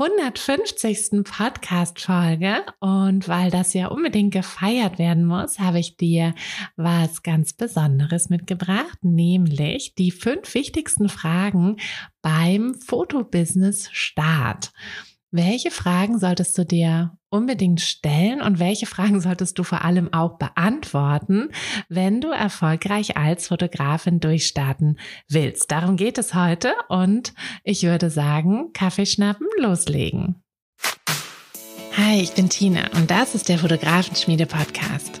150. Podcast-Folge. Und weil das ja unbedingt gefeiert werden muss, habe ich dir was ganz Besonderes mitgebracht, nämlich die fünf wichtigsten Fragen beim Fotobusiness-Start. Welche Fragen solltest du dir unbedingt stellen und welche Fragen solltest du vor allem auch beantworten, wenn du erfolgreich als Fotografin durchstarten willst? Darum geht es heute und ich würde sagen, Kaffee schnappen, loslegen. Hi, ich bin Tina und das ist der Fotografenschmiede Podcast.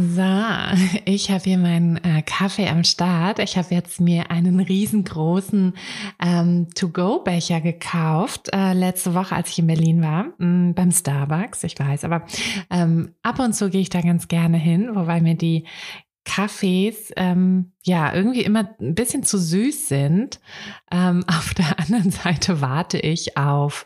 So, ich habe hier meinen äh, Kaffee am Start. Ich habe jetzt mir einen riesengroßen ähm, To-Go-Becher gekauft, äh, letzte Woche, als ich in Berlin war, mh, mm, beim Starbucks, ich weiß, aber ähm, ab und zu gehe ich da ganz gerne hin, wobei mir die Kaffees ähm, ja irgendwie immer ein bisschen zu süß sind. Ähm, auf der anderen Seite warte ich auf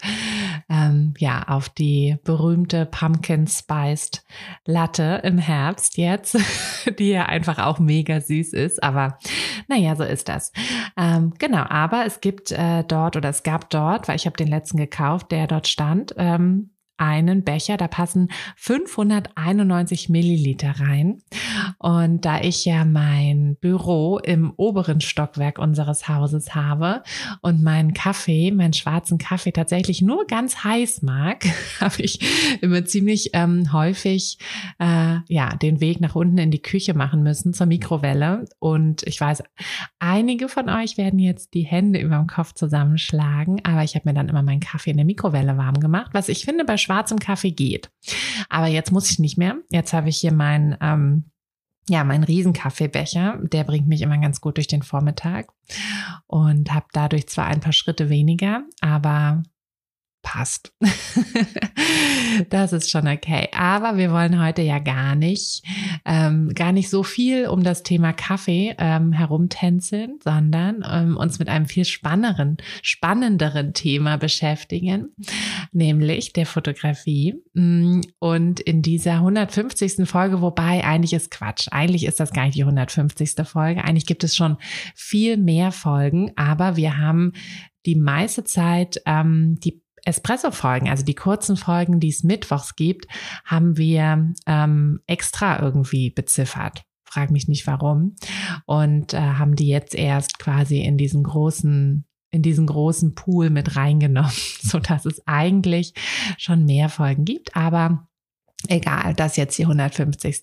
ähm, ja auf die berühmte Pumpkin Spiced Latte im Herbst jetzt, die ja einfach auch mega süß ist. Aber naja, so ist das. Ähm, genau, aber es gibt äh, dort oder es gab dort, weil ich habe den letzten gekauft, der dort stand, ähm, einen Becher, da passen 591 Milliliter rein. Und da ich ja mein Büro im oberen Stockwerk unseres Hauses habe und meinen Kaffee, meinen schwarzen Kaffee tatsächlich nur ganz heiß mag, habe ich immer ziemlich ähm, häufig äh, ja den Weg nach unten in die Küche machen müssen zur Mikrowelle. Und ich weiß, einige von euch werden jetzt die Hände über dem Kopf zusammenschlagen, aber ich habe mir dann immer meinen Kaffee in der Mikrowelle warm gemacht, was ich finde bei schwarzem Kaffee geht. Aber jetzt muss ich nicht mehr. Jetzt habe ich hier meinen ähm, ja, mein Riesenkaffeebecher, der bringt mich immer ganz gut durch den Vormittag und habe dadurch zwar ein paar Schritte weniger, aber passt. das ist schon okay. Aber wir wollen heute ja gar nicht, ähm, gar nicht so viel um das Thema Kaffee ähm, herumtänzeln, sondern ähm, uns mit einem viel spannenderen, spannenderen Thema beschäftigen, nämlich der Fotografie. Mm, und in dieser 150. Folge, wobei eigentlich ist Quatsch, eigentlich ist das gar nicht die 150. Folge, eigentlich gibt es schon viel mehr Folgen, aber wir haben die meiste Zeit ähm, die Espresso-Folgen, also die kurzen Folgen, die es mittwochs gibt, haben wir ähm, extra irgendwie beziffert. Frag mich nicht warum. Und äh, haben die jetzt erst quasi in diesen großen in diesen großen Pool mit reingenommen, so dass es eigentlich schon mehr Folgen gibt, aber Egal, das ist jetzt die 150.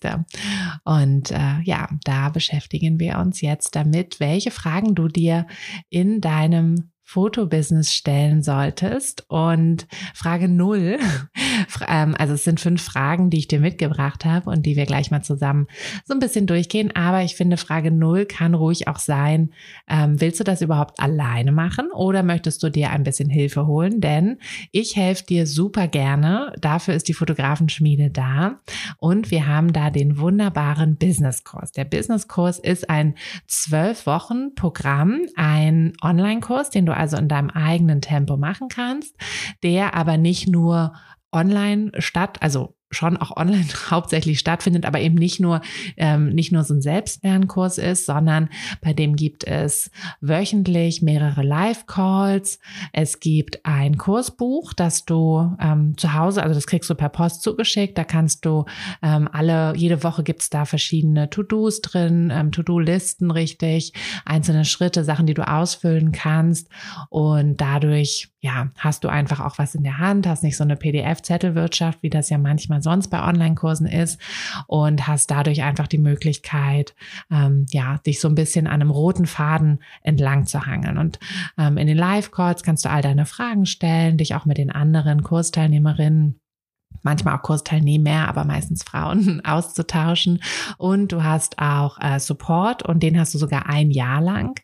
Und äh, ja, da beschäftigen wir uns jetzt damit, welche Fragen du dir in deinem Fotobusiness stellen solltest. Und Frage null, ähm, also es sind fünf Fragen, die ich dir mitgebracht habe und die wir gleich mal zusammen so ein bisschen durchgehen. Aber ich finde, Frage null kann ruhig auch sein, ähm, willst du das überhaupt alleine machen oder möchtest du dir ein bisschen Hilfe holen? Denn ich helfe dir super gerne. Dafür ist die Fotografenschmiede da. Und wir haben da den wunderbaren Businesskurs. Der Businesskurs ist ein zwölf Wochen Programm, ein Online-Kurs, den du also in deinem eigenen Tempo machen kannst, der aber nicht nur online statt, also schon auch online hauptsächlich stattfindet, aber eben nicht nur ähm, nicht nur so ein Selbstlernkurs ist, sondern bei dem gibt es wöchentlich mehrere Live-Calls. Es gibt ein Kursbuch, das du ähm, zu Hause, also das kriegst du per Post zugeschickt. Da kannst du ähm, alle jede Woche gibt's da verschiedene To-Dos drin, ähm, To-Do-Listen richtig, einzelne Schritte, Sachen, die du ausfüllen kannst und dadurch ja hast du einfach auch was in der Hand, hast nicht so eine PDF-Zettelwirtschaft, wie das ja manchmal man sonst bei Online-Kursen ist und hast dadurch einfach die Möglichkeit, ähm, ja, dich so ein bisschen an einem roten Faden entlang zu hangeln. Und ähm, in den Live-Calls kannst du all deine Fragen stellen, dich auch mit den anderen Kursteilnehmerinnen manchmal auch Kursteilnehmer, aber meistens Frauen auszutauschen. Und du hast auch äh, Support und den hast du sogar ein Jahr lang.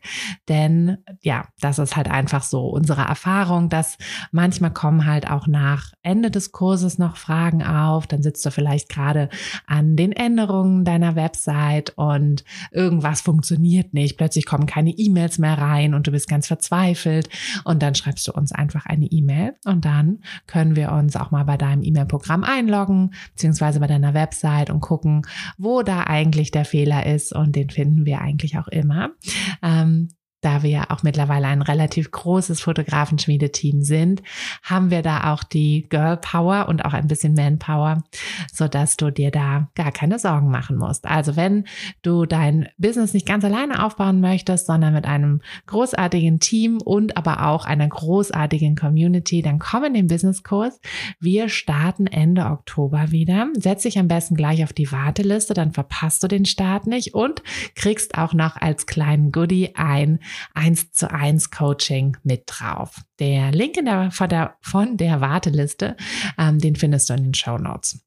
Denn ja, das ist halt einfach so unsere Erfahrung, dass manchmal kommen halt auch nach Ende des Kurses noch Fragen auf. Dann sitzt du vielleicht gerade an den Änderungen deiner Website und irgendwas funktioniert nicht. Plötzlich kommen keine E-Mails mehr rein und du bist ganz verzweifelt. Und dann schreibst du uns einfach eine E-Mail und dann können wir uns auch mal bei deinem E-Mail-Programm Programm einloggen, beziehungsweise bei deiner Website und gucken, wo da eigentlich der Fehler ist. Und den finden wir eigentlich auch immer. Ähm, da wir ja auch mittlerweile ein relativ großes Fotografenschmiedeteam sind, haben wir da auch die Girl Power und auch ein bisschen Manpower, so dass du dir da gar keine Sorgen machen musst. Also wenn du dein Business nicht ganz alleine aufbauen möchtest, sondern mit einem großartigen Team und aber auch einer großartigen Community, dann komm in den Businesskurs. Wir starten Ende Oktober wieder. Setz dich am besten gleich auf die Warteliste, dann verpasst du den Start nicht und kriegst auch noch als kleinen Goodie ein 1 zu 1 Coaching mit drauf. Der Link in der, von, der, von der Warteliste, ähm, den findest du in den Show Notes.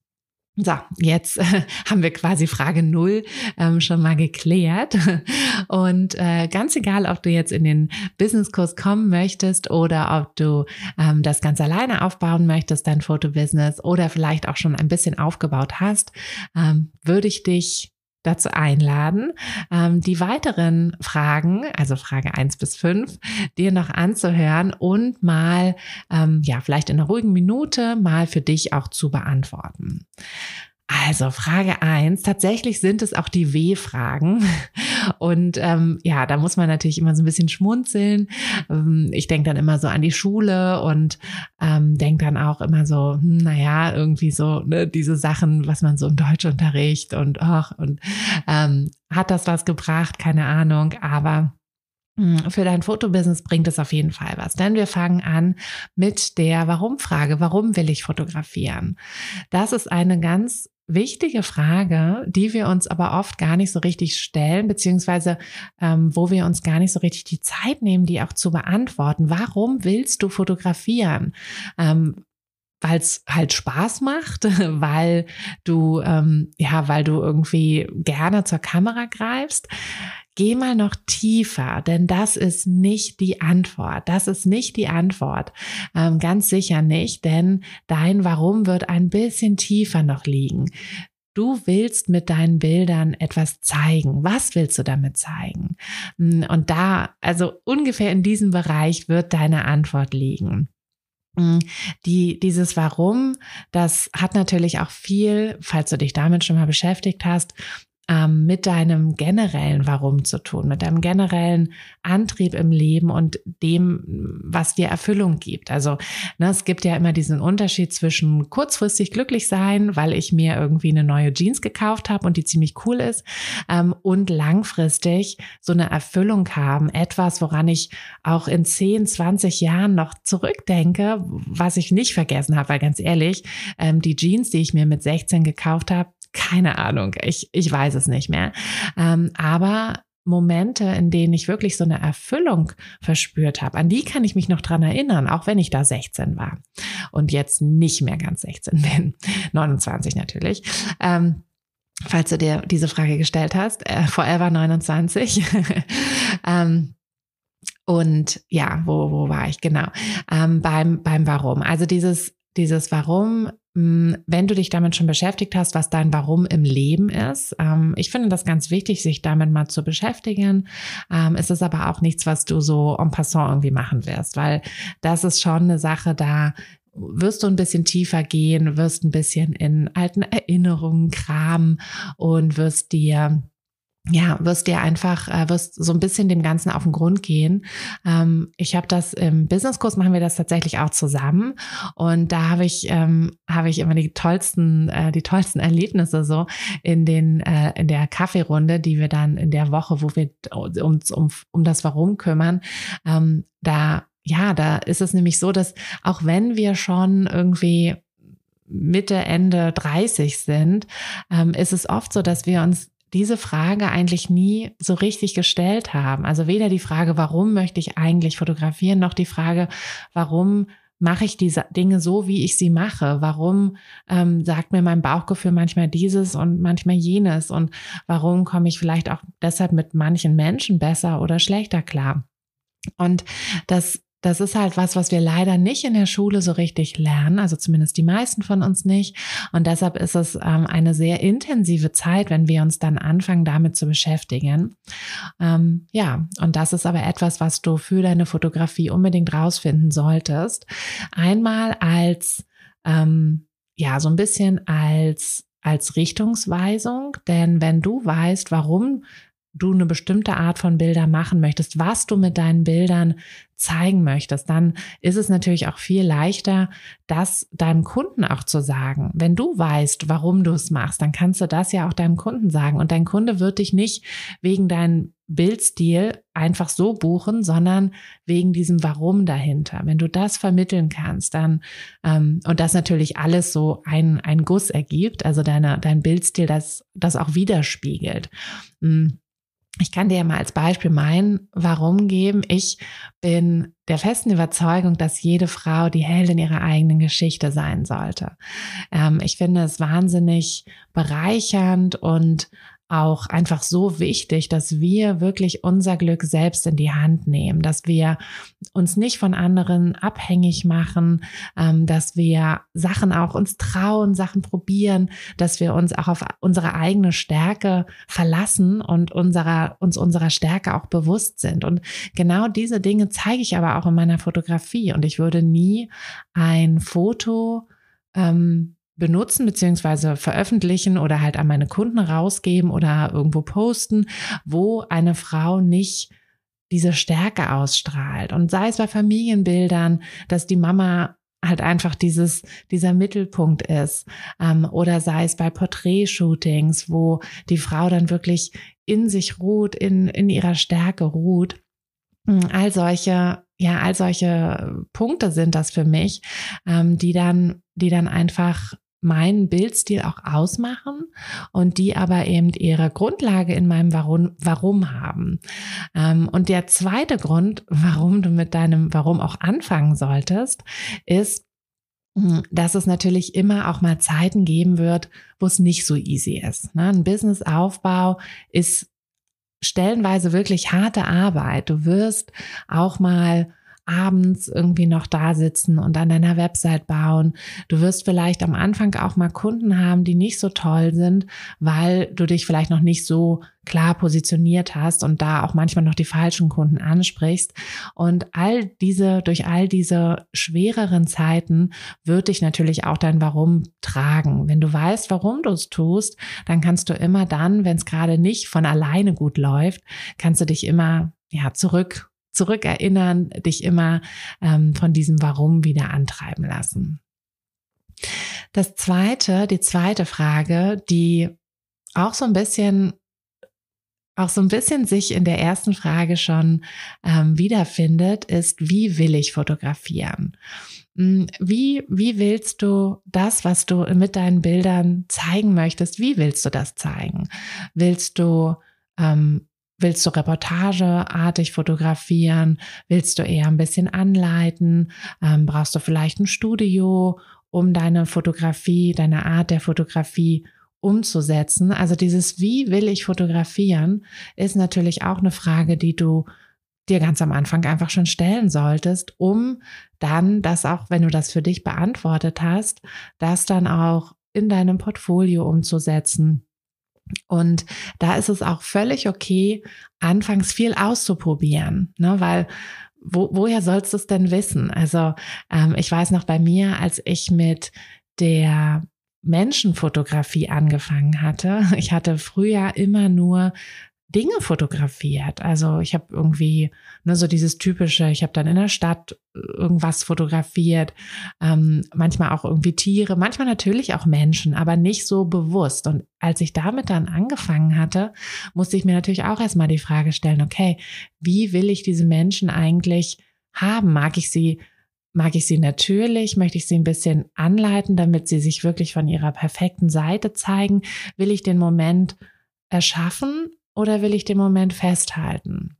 So, jetzt äh, haben wir quasi Frage null ähm, schon mal geklärt. Und äh, ganz egal, ob du jetzt in den Businesskurs kommen möchtest oder ob du ähm, das ganz alleine aufbauen möchtest, dein Fotobusiness oder vielleicht auch schon ein bisschen aufgebaut hast, ähm, würde ich dich dazu einladen, ähm, die weiteren Fragen, also Frage eins bis fünf, dir noch anzuhören und mal, ähm, ja, vielleicht in einer ruhigen Minute mal für dich auch zu beantworten. Also Frage eins. Tatsächlich sind es auch die W-Fragen. Und ähm, ja, da muss man natürlich immer so ein bisschen schmunzeln. Ähm, ich denke dann immer so an die Schule und ähm, denke dann auch immer so, hm, naja, irgendwie so ne, diese Sachen, was man so im Deutschunterricht und ach, und ähm, hat das was gebracht? Keine Ahnung, aber hm, für dein Fotobusiness bringt es auf jeden Fall was, denn wir fangen an mit der Warum-Frage. Warum will ich fotografieren? Das ist eine ganz wichtige Frage, die wir uns aber oft gar nicht so richtig stellen, beziehungsweise ähm, wo wir uns gar nicht so richtig die Zeit nehmen, die auch zu beantworten. Warum willst du fotografieren? Ähm, weil es halt Spaß macht, weil du ähm, ja, weil du irgendwie gerne zur Kamera greifst. Geh mal noch tiefer, denn das ist nicht die Antwort. Das ist nicht die Antwort. Ähm, ganz sicher nicht, denn dein Warum wird ein bisschen tiefer noch liegen. Du willst mit deinen Bildern etwas zeigen. Was willst du damit zeigen? Hm, und da, also ungefähr in diesem Bereich wird deine Antwort liegen. Hm, die, dieses Warum, das hat natürlich auch viel, falls du dich damit schon mal beschäftigt hast, ähm, mit deinem generellen Warum zu tun, mit deinem generellen Antrieb im Leben und dem, was dir Erfüllung gibt. Also ne, es gibt ja immer diesen Unterschied zwischen kurzfristig glücklich sein, weil ich mir irgendwie eine neue Jeans gekauft habe und die ziemlich cool ist, ähm, und langfristig so eine Erfüllung haben, etwas, woran ich auch in 10, 20 Jahren noch zurückdenke, was ich nicht vergessen habe, weil ganz ehrlich, ähm, die Jeans, die ich mir mit 16 gekauft habe, keine Ahnung, ich, ich weiß es nicht mehr. Ähm, aber Momente, in denen ich wirklich so eine Erfüllung verspürt habe, an die kann ich mich noch dran erinnern, auch wenn ich da 16 war und jetzt nicht mehr ganz 16 bin, 29 natürlich. Ähm, falls du dir diese Frage gestellt hast, äh, forever 29. ähm, und ja, wo, wo war ich? Genau. Ähm, beim, beim Warum. Also dieses, dieses Warum wenn du dich damit schon beschäftigt hast, was dein Warum im Leben ist. Ähm, ich finde das ganz wichtig, sich damit mal zu beschäftigen. Ähm, es ist aber auch nichts, was du so en passant irgendwie machen wirst, weil das ist schon eine Sache, da wirst du ein bisschen tiefer gehen, wirst ein bisschen in alten Erinnerungen kramen und wirst dir ja, wirst dir einfach, äh, wirst so ein bisschen dem Ganzen auf den Grund gehen. Ähm, ich habe das im Businesskurs machen wir das tatsächlich auch zusammen und da habe ich ähm, habe ich immer die tollsten äh, die tollsten Erlebnisse so in den äh, in der Kaffeerunde, die wir dann in der Woche, wo wir uns um um das Warum kümmern, ähm, da ja, da ist es nämlich so, dass auch wenn wir schon irgendwie Mitte, Ende 30 sind, ist es oft so, dass wir uns diese Frage eigentlich nie so richtig gestellt haben. Also weder die Frage, warum möchte ich eigentlich fotografieren, noch die Frage, warum mache ich diese Dinge so, wie ich sie mache? Warum ähm, sagt mir mein Bauchgefühl manchmal dieses und manchmal jenes? Und warum komme ich vielleicht auch deshalb mit manchen Menschen besser oder schlechter klar? Und das das ist halt was, was wir leider nicht in der Schule so richtig lernen, also zumindest die meisten von uns nicht. Und deshalb ist es ähm, eine sehr intensive Zeit, wenn wir uns dann anfangen, damit zu beschäftigen. Ähm, ja, und das ist aber etwas, was du für deine Fotografie unbedingt rausfinden solltest. Einmal als, ähm, ja, so ein bisschen als als Richtungsweisung, denn wenn du weißt, warum du eine bestimmte Art von Bilder machen möchtest, was du mit deinen Bildern zeigen möchtest, dann ist es natürlich auch viel leichter, das deinem Kunden auch zu sagen. Wenn du weißt, warum du es machst, dann kannst du das ja auch deinem Kunden sagen. Und dein Kunde wird dich nicht wegen deinem Bildstil einfach so buchen, sondern wegen diesem Warum dahinter. Wenn du das vermitteln kannst, dann ähm, und das natürlich alles so ein, ein Guss ergibt, also deine, dein Bildstil das, das auch widerspiegelt. Mhm ich kann dir ja mal als Beispiel mein Warum geben. Ich bin der festen Überzeugung, dass jede Frau die Heldin ihrer eigenen Geschichte sein sollte. Ähm, ich finde es wahnsinnig bereichernd und auch einfach so wichtig, dass wir wirklich unser Glück selbst in die Hand nehmen, dass wir uns nicht von anderen abhängig machen, ähm, dass wir Sachen auch uns trauen, Sachen probieren, dass wir uns auch auf unsere eigene Stärke verlassen und unserer, uns unserer Stärke auch bewusst sind. Und genau diese Dinge zeige ich aber auch in meiner Fotografie. Und ich würde nie ein Foto ähm, benutzen beziehungsweise veröffentlichen oder halt an meine Kunden rausgeben oder irgendwo posten, wo eine Frau nicht diese Stärke ausstrahlt. Und sei es bei Familienbildern, dass die Mama halt einfach dieses, dieser Mittelpunkt ist. Ähm, oder sei es bei Porträtshootings, wo die Frau dann wirklich in sich ruht, in, in ihrer Stärke ruht. Hm, all solche, ja, all solche Punkte sind das für mich, ähm, die dann, die dann einfach meinen Bildstil auch ausmachen und die aber eben ihre Grundlage in meinem Warum, Warum haben. Ähm, und der zweite Grund, warum du mit deinem Warum auch anfangen solltest, ist, hm, dass es natürlich immer auch mal Zeiten geben wird, wo es nicht so easy ist. Ne? Ein Businessaufbau ist stellenweise wirklich harte Arbeit. Du wirst auch mal abends irgendwie noch da sitzen und an deiner Website bauen. Du wirst vielleicht am Anfang auch mal Kunden haben, die nicht so toll sind, weil du dich vielleicht noch nicht so klar positioniert hast und da auch manchmal noch die falschen Kunden ansprichst. Und all diese, durch all diese schwereren Zeiten wird dich natürlich auch dein Warum tragen. Wenn du weißt, warum du es tust, dann kannst du immer dann, wenn es gerade nicht von alleine gut läuft, kannst du dich immer ja, zurück zurückerinnern, dich immer ähm, von diesem Warum wieder antreiben lassen. Das zweite, die zweite Frage, die auch so ein bisschen auch so ein bisschen sich in der ersten Frage schon ähm, wiederfindet, ist, wie will ich fotografieren? Hm, wie, wie willst du das, was du mit deinen Bildern zeigen möchtest, wie willst du das zeigen? Willst du ähm, Willst du reportageartig fotografieren? Willst du eher ein bisschen anleiten? Ähm, brauchst du vielleicht ein Studio, um deine Fotografie, deine Art der Fotografie umzusetzen? Also dieses Wie will ich fotografieren ist natürlich auch eine Frage, die du dir ganz am Anfang einfach schon stellen solltest, um dann das auch, wenn du das für dich beantwortet hast, das dann auch in deinem Portfolio umzusetzen und da ist es auch völlig okay, anfangs viel auszuprobieren, ne? weil wo, woher sollst du es denn wissen? Also ähm, ich weiß noch bei mir, als ich mit der Menschenfotografie angefangen hatte. Ich hatte früher immer nur Dinge fotografiert. Also ich habe irgendwie nur so dieses typische, ich habe dann in der Stadt irgendwas fotografiert, ähm, manchmal auch irgendwie Tiere, manchmal natürlich auch Menschen, aber nicht so bewusst. Und als ich damit dann angefangen hatte, musste ich mir natürlich auch erstmal die Frage stellen, okay, wie will ich diese Menschen eigentlich haben? Mag ich sie Mag ich sie natürlich? Möchte ich sie ein bisschen anleiten, damit sie sich wirklich von ihrer perfekten Seite zeigen? Will ich den Moment erschaffen oder will ich den Moment festhalten?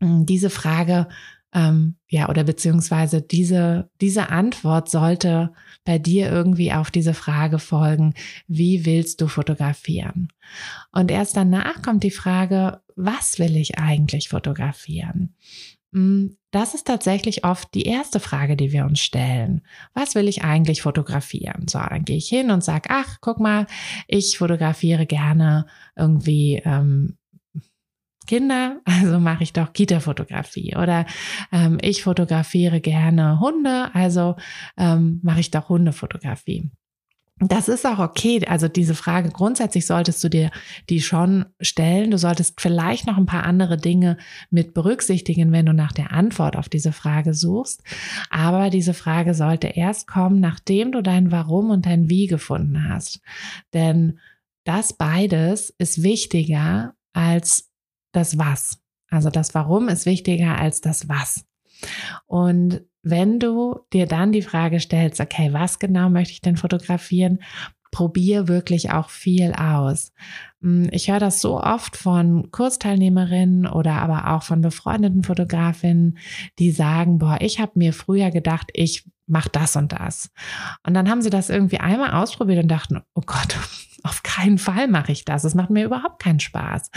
Hm, diese Frage, ähm, ja, oder beziehungsweise diese, diese Antwort sollte bei dir irgendwie auf diese Frage folgen, wie willst du fotografieren? Und erst danach kommt die Frage, was will ich eigentlich fotografieren? Hm, das ist tatsächlich oft die erste Frage, die wir uns stellen. Was will ich eigentlich fotografieren? So, dann gehe ich hin und sage, ach, guck mal, ich fotografiere gerne irgendwie ähm, Kinder, also mache ich doch Kita-Fotografie. Oder ähm, ich fotografiere gerne Hunde, also ähm, mache ich doch Hundefotografie. Das ist auch okay. Also diese Frage grundsätzlich solltest du dir die schon stellen. Du solltest vielleicht noch ein paar andere Dinge mit berücksichtigen, wenn du nach der Antwort auf diese Frage suchst. Aber diese Frage sollte erst kommen, nachdem du dein Warum und dein Wie gefunden hast. Denn das beides ist wichtiger als das Was. Also das Warum ist wichtiger als das Was. Und wenn du dir dann die Frage stellst, okay, was genau möchte ich denn fotografieren, probier wirklich auch viel aus. Hm, ich höre das so oft von Kursteilnehmerinnen oder aber auch von befreundeten Fotografinnen, die sagen, boah, ich habe mir früher gedacht, ich mache das und das. Und dann haben sie das irgendwie einmal ausprobiert und dachten, oh Gott, auf keinen Fall mache ich das. Es macht mir überhaupt keinen Spaß.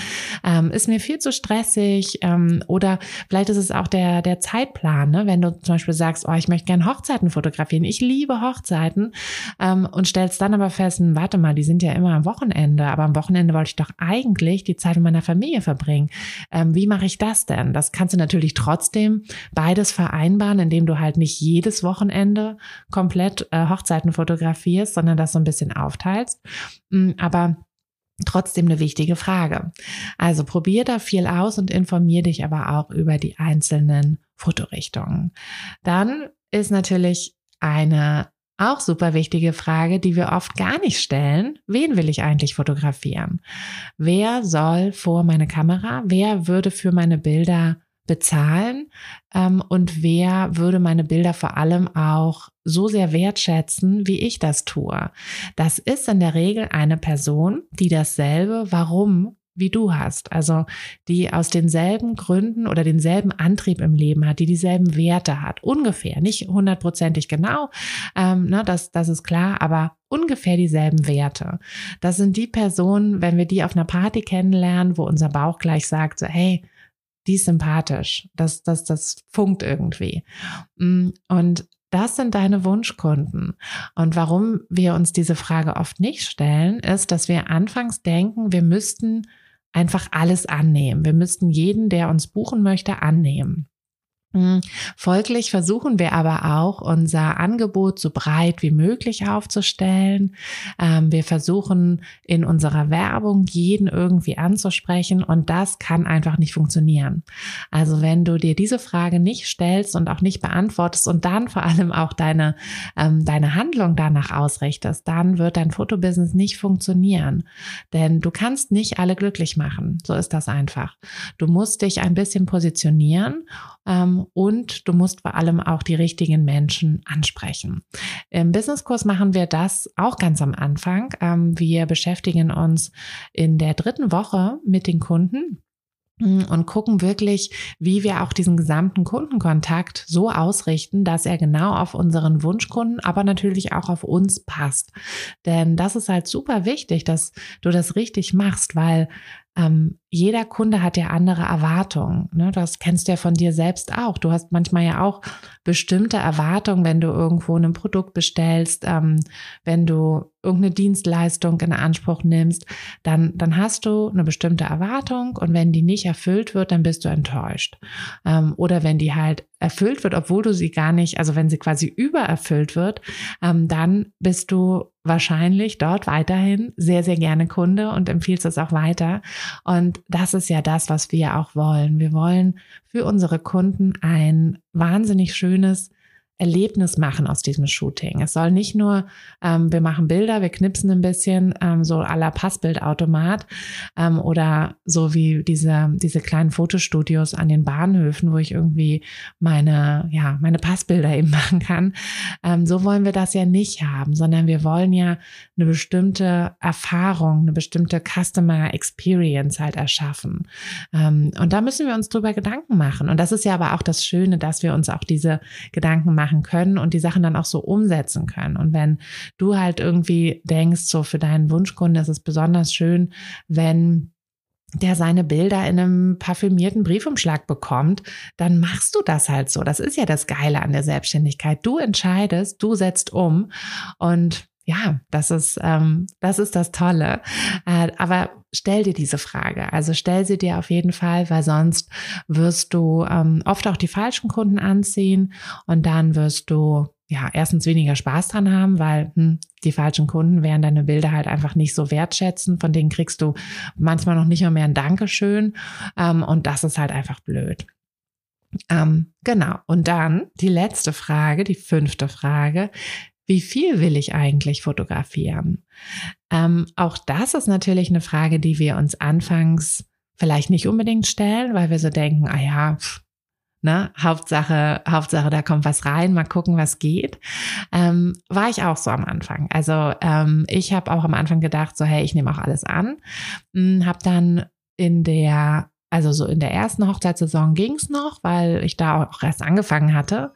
Ähm, ist mir viel zu stressig. Ähm, oder vielleicht ist es auch der, der Zeitplan, ne? wenn du zum Beispiel sagst, oh, ich möchte gerne Hochzeiten fotografieren. Ich liebe Hochzeiten ähm, und stellst dann aber fest, hm, warte mal, die sind ja immer am Wochenende, aber am Wochenende wollte ich doch eigentlich die Zeit mit meiner Familie verbringen. Ähm, wie mache ich das denn? Das kannst du natürlich trotzdem beides vereinbaren, indem du halt nicht jedes Wochenende komplett äh, Hochzeiten fotografierst, sondern das so ein bisschen aufteilst. Mm, aber trotzdem eine wichtige Frage. Also probier da viel aus und informier dich aber auch über die einzelnen Fotorichtungen. Dann ist natürlich eine auch super wichtige Frage, die wir oft gar nicht stellen. Wen will ich eigentlich fotografieren? Wer soll vor meine Kamera? Wer würde für meine Bilder bezahlen. Ähm, und wer würde meine Bilder vor allem auch so sehr wertschätzen, wie ich das tue. Das ist in der Regel eine Person, die dasselbe Warum wie du hast, also die aus denselben Gründen oder denselben Antrieb im Leben hat, die dieselben Werte hat, ungefähr, nicht hundertprozentig genau, ähm, ne, das, das ist klar, aber ungefähr dieselben Werte. Das sind die Personen, wenn wir die auf einer Party kennenlernen, wo unser Bauch gleich sagt, so, hey, die ist sympathisch. Das, das, das funkt irgendwie. Mm, und das sind deine Wunschkunden. Und warum wir uns diese Frage oft nicht stellen, ist, dass wir anfangs denken, wir müssten einfach alles annehmen. Wir müssten jeden, der uns buchen möchte, annehmen. Mhm. Folglich versuchen wir aber auch, unser Angebot so breit wie möglich aufzustellen. Ähm, wir versuchen in unserer Werbung jeden irgendwie anzusprechen und das kann einfach nicht funktionieren. Also wenn du dir diese Frage nicht stellst und auch nicht beantwortest und dann vor allem auch deine, ähm, deine Handlung danach ausrichtest, dann wird dein Fotobusiness nicht funktionieren. Denn du kannst nicht alle glücklich machen. So ist das einfach. Du musst dich ein bisschen positionieren und du musst vor allem auch die richtigen Menschen ansprechen. Im Businesskurs machen wir das auch ganz am Anfang. Ähm, wir beschäftigen uns in der dritten Woche mit den Kunden mm, und gucken wirklich, wie wir auch diesen gesamten Kundenkontakt so ausrichten, dass er genau auf unseren Wunschkunden, aber natürlich auch auf uns passt. Denn das ist halt super wichtig, dass du das richtig machst, weil ähm, jeder Kunde hat ja andere Erwartungen. Ne? Das kennst du ja von dir selbst auch. Du hast manchmal ja auch bestimmte Erwartungen, wenn du irgendwo ein Produkt bestellst, ähm, wenn du irgendeine Dienstleistung in Anspruch nimmst, dann, dann hast du eine bestimmte Erwartung und wenn die nicht erfüllt wird, dann bist du enttäuscht. Ähm, oder wenn die halt erfüllt wird, obwohl du sie gar nicht, also wenn sie quasi übererfüllt wird, ähm, dann bist du wahrscheinlich dort weiterhin sehr, sehr gerne Kunde und empfiehlst es auch weiter. Und das ist ja das, was wir auch wollen. Wir wollen für unsere Kunden ein wahnsinnig schönes Erlebnis machen aus diesem Shooting. Es soll nicht nur, ähm, wir machen Bilder, wir knipsen ein bisschen, ähm, so à la Passbildautomat ähm, oder so wie diese, diese kleinen Fotostudios an den Bahnhöfen, wo ich irgendwie meine, ja, meine Passbilder eben machen kann. Ähm, so wollen wir das ja nicht haben, sondern wir wollen ja eine bestimmte Erfahrung, eine bestimmte Customer Experience halt erschaffen. Ähm, und da müssen wir uns drüber Gedanken machen. Und das ist ja aber auch das Schöne, dass wir uns auch diese Gedanken machen machen können und die Sachen dann auch so umsetzen können. Und wenn du halt irgendwie denkst, so für deinen Wunschkunden ist es besonders schön, wenn der seine Bilder in einem parfümierten Briefumschlag bekommt, dann machst du das halt so. Das ist ja das Geile an der Selbstständigkeit. Du entscheidest, du setzt um und ja, das ist, ähm, das ist das Tolle. Äh, aber stell dir diese Frage. Also stell sie dir auf jeden Fall, weil sonst wirst du ähm, oft auch die falschen Kunden anziehen und dann wirst du ja erstens weniger Spaß dran haben, weil hm, die falschen Kunden werden deine Bilder halt einfach nicht so wertschätzen. Von denen kriegst du manchmal noch nicht mal mehr ein Dankeschön. Ähm, und das ist halt einfach blöd. Ähm, genau. Und dann die letzte Frage, die fünfte Frage wie viel will ich eigentlich fotografieren? Ähm, auch das ist natürlich eine Frage, die wir uns anfangs vielleicht nicht unbedingt stellen, weil wir so denken, ah ja, pff, ne, Hauptsache, Hauptsache, da kommt was rein, mal gucken, was geht. Ähm, war ich auch so am Anfang. Also ähm, ich habe auch am Anfang gedacht, so hey, ich nehme auch alles an. Hm, habe dann in der also so in der ersten Hochzeitssaison ging es noch, weil ich da auch erst angefangen hatte.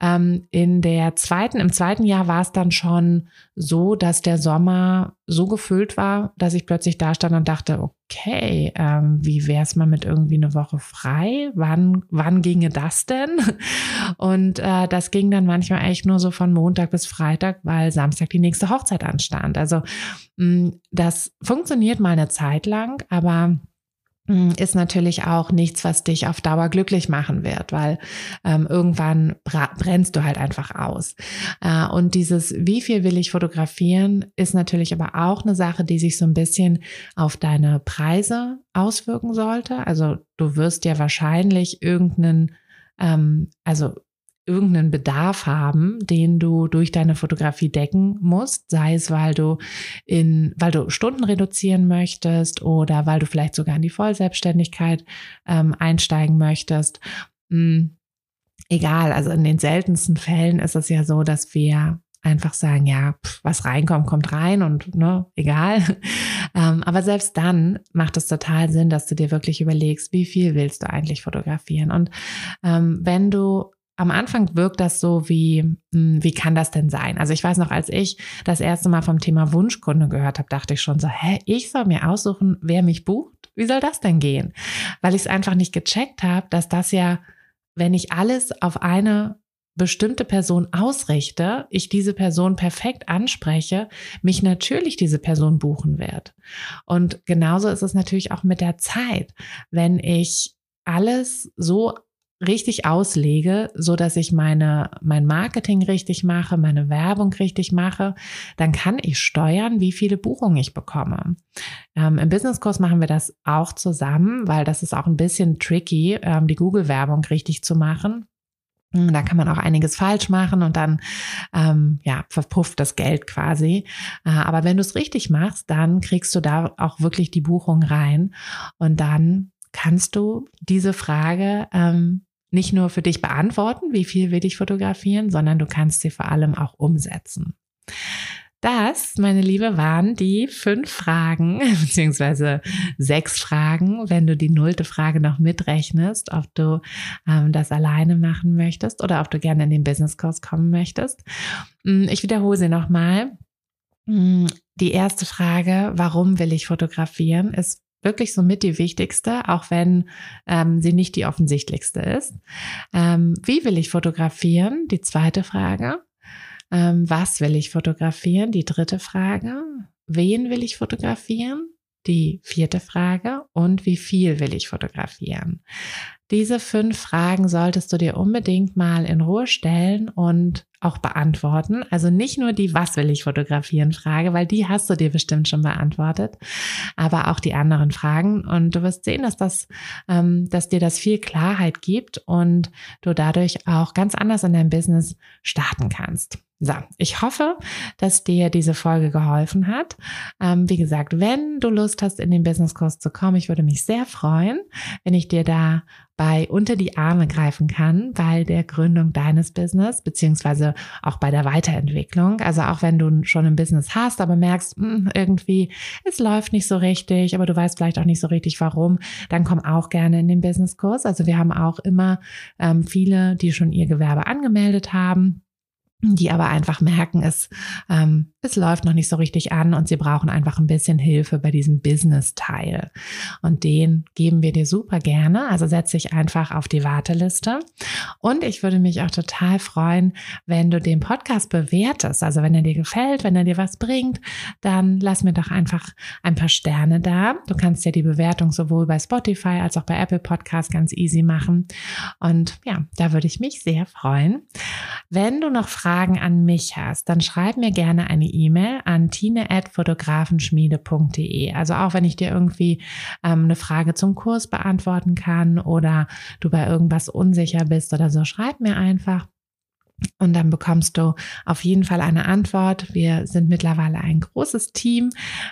Ähm, in der zweiten, im zweiten Jahr war es dann schon so, dass der Sommer so gefüllt war, dass ich plötzlich da stand und dachte, okay, ähm, wie wäre es mal mit irgendwie eine Woche frei? Wann, wann ginge das denn? Und äh, das ging dann manchmal echt nur so von Montag bis Freitag, weil Samstag die nächste Hochzeit anstand. Also mh, das funktioniert mal eine Zeit lang, aber ist natürlich auch nichts, was dich auf Dauer glücklich machen wird, weil ähm, irgendwann brennst du halt einfach aus. Äh, und dieses, wie viel will ich fotografieren, ist natürlich aber auch eine Sache, die sich so ein bisschen auf deine Preise auswirken sollte. Also du wirst ja wahrscheinlich irgendeinen, ähm, also irgendeinen Bedarf haben, den du durch deine Fotografie decken musst, sei es, weil du in, weil du Stunden reduzieren möchtest oder weil du vielleicht sogar in die Vollselbstständigkeit ähm, einsteigen möchtest. Hm, egal, also in den seltensten Fällen ist es ja so, dass wir einfach sagen, ja, pff, was reinkommt, kommt rein und ne, egal. ähm, aber selbst dann macht es total Sinn, dass du dir wirklich überlegst, wie viel willst du eigentlich fotografieren. Und ähm, wenn du am Anfang wirkt das so wie, hm, wie kann das denn sein? Also ich weiß noch, als ich das erste Mal vom Thema Wunschkunde gehört habe, dachte ich schon so, hä, ich soll mir aussuchen, wer mich bucht? Wie soll das denn gehen? Weil ich es einfach nicht gecheckt habe, dass das ja, wenn ich alles auf eine bestimmte Person ausrichte, ich diese Person perfekt anspreche, mich natürlich diese Person buchen wird. Und genauso ist es natürlich auch mit der Zeit. Wenn ich alles so richtig auslege, so dass ich meine, mein Marketing richtig mache, meine Werbung richtig mache, dann kann ich steuern, wie viele Buchungen ich bekomme. Ähm, Im Businesskurs machen wir das auch zusammen, weil das ist auch ein bisschen tricky, ähm, die Google-Werbung richtig zu machen. Hm, da kann man auch einiges falsch machen und dann ähm, ja verpufft das Geld quasi. Äh, aber wenn du es richtig machst, dann kriegst du da auch wirklich die Buchung rein und dann kannst du diese Frage ähm, nicht nur für dich beantworten, wie viel will ich fotografieren, sondern du kannst sie vor allem auch umsetzen. Das, meine Liebe, waren die fünf Fragen, beziehungsweise sechs Fragen, wenn du die nullte Frage noch mitrechnest, ob du ähm, das alleine machen möchtest oder ob du gerne in den Business-Kurs kommen möchtest. Mm, ich wiederhole sie nochmal. Mm, die erste Frage, warum will ich fotografieren, ist wirklich somit die wichtigste, auch wenn ähm, sie nicht die offensichtlichste ist. Ähm, wie will ich fotografieren? Die zweite Frage. Ähm, was will ich fotografieren? Die dritte Frage. Wen will ich fotografieren? Die vierte Frage. Und wie viel will ich fotografieren? Diese fünf Fragen solltest du dir unbedingt mal in Ruhe stellen und auch beantworten. Also nicht nur die Was will ich fotografieren Frage, weil die hast du dir bestimmt schon beantwortet, aber auch die anderen Fragen. Und du wirst sehen, dass das, ähm, dass dir das viel Klarheit gibt und du dadurch auch ganz anders in deinem Business starten kannst. So, ich hoffe, dass dir diese Folge geholfen hat. Ähm, wie gesagt, wenn du Lust hast, in den Business-Kurs zu kommen, ich würde mich sehr freuen, wenn ich dir da bei unter die Arme greifen kann bei der Gründung deines Business, beziehungsweise auch bei der Weiterentwicklung. Also auch wenn du schon ein Business hast, aber merkst, mh, hm, irgendwie, es läuft nicht so richtig, aber du weißt vielleicht auch nicht so richtig warum, dann komm auch gerne in den Business-Kurs. Also wir haben auch immer ähm, viele, die schon ihr Gewerbe angemeldet haben die aber einfach merken, es, ähm, es läuft noch nicht so richtig an und sie brauchen einfach ein bisschen Hilfe bei diesem Business-Teil. Und den geben wir dir super gerne. Also setz dich einfach auf die Warteliste. Und ich würde mich auch total freuen, wenn du den Podcast bewertest. Also wenn er dir gefällt, wenn er dir was bringt, dann lass mir doch einfach ein paar Sterne da. Du kannst ja die Bewertung sowohl bei Spotify als auch bei Apple Podcast ganz easy machen. Und ja, da würde ich mich sehr freuen. Wenn du noch Fragen Fragen an mich hast, dann schreib mir gerne eine E-Mail an tine.fotografenschmiede.de. Also auch wenn ich dir irgendwie ähm, eine Frage zum Kurs beantworten kann oder du bei irgendwas unsicher bist oder so, schreib mir einfach. Und dann bekommst du auf jeden Fall eine Antwort. Wir sind mittlerweile ein großes Team.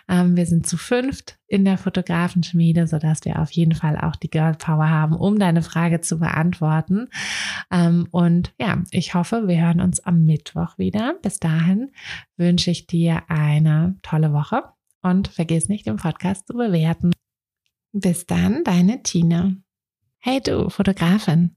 Ähm, wir sind zu fünft in der Fotografenschmiede, sodass wir auf jeden Fall auch die Girl Power haben, um deine Frage zu beantworten. Ähm, und ja, ich hoffe, wir hören uns am Mittwoch wieder. Bis dahin wünsche ich dir eine tolle Woche und vergiss nicht, den Podcast zu bewerten. Bis dann, deine Tina. Hey du, Fotografin.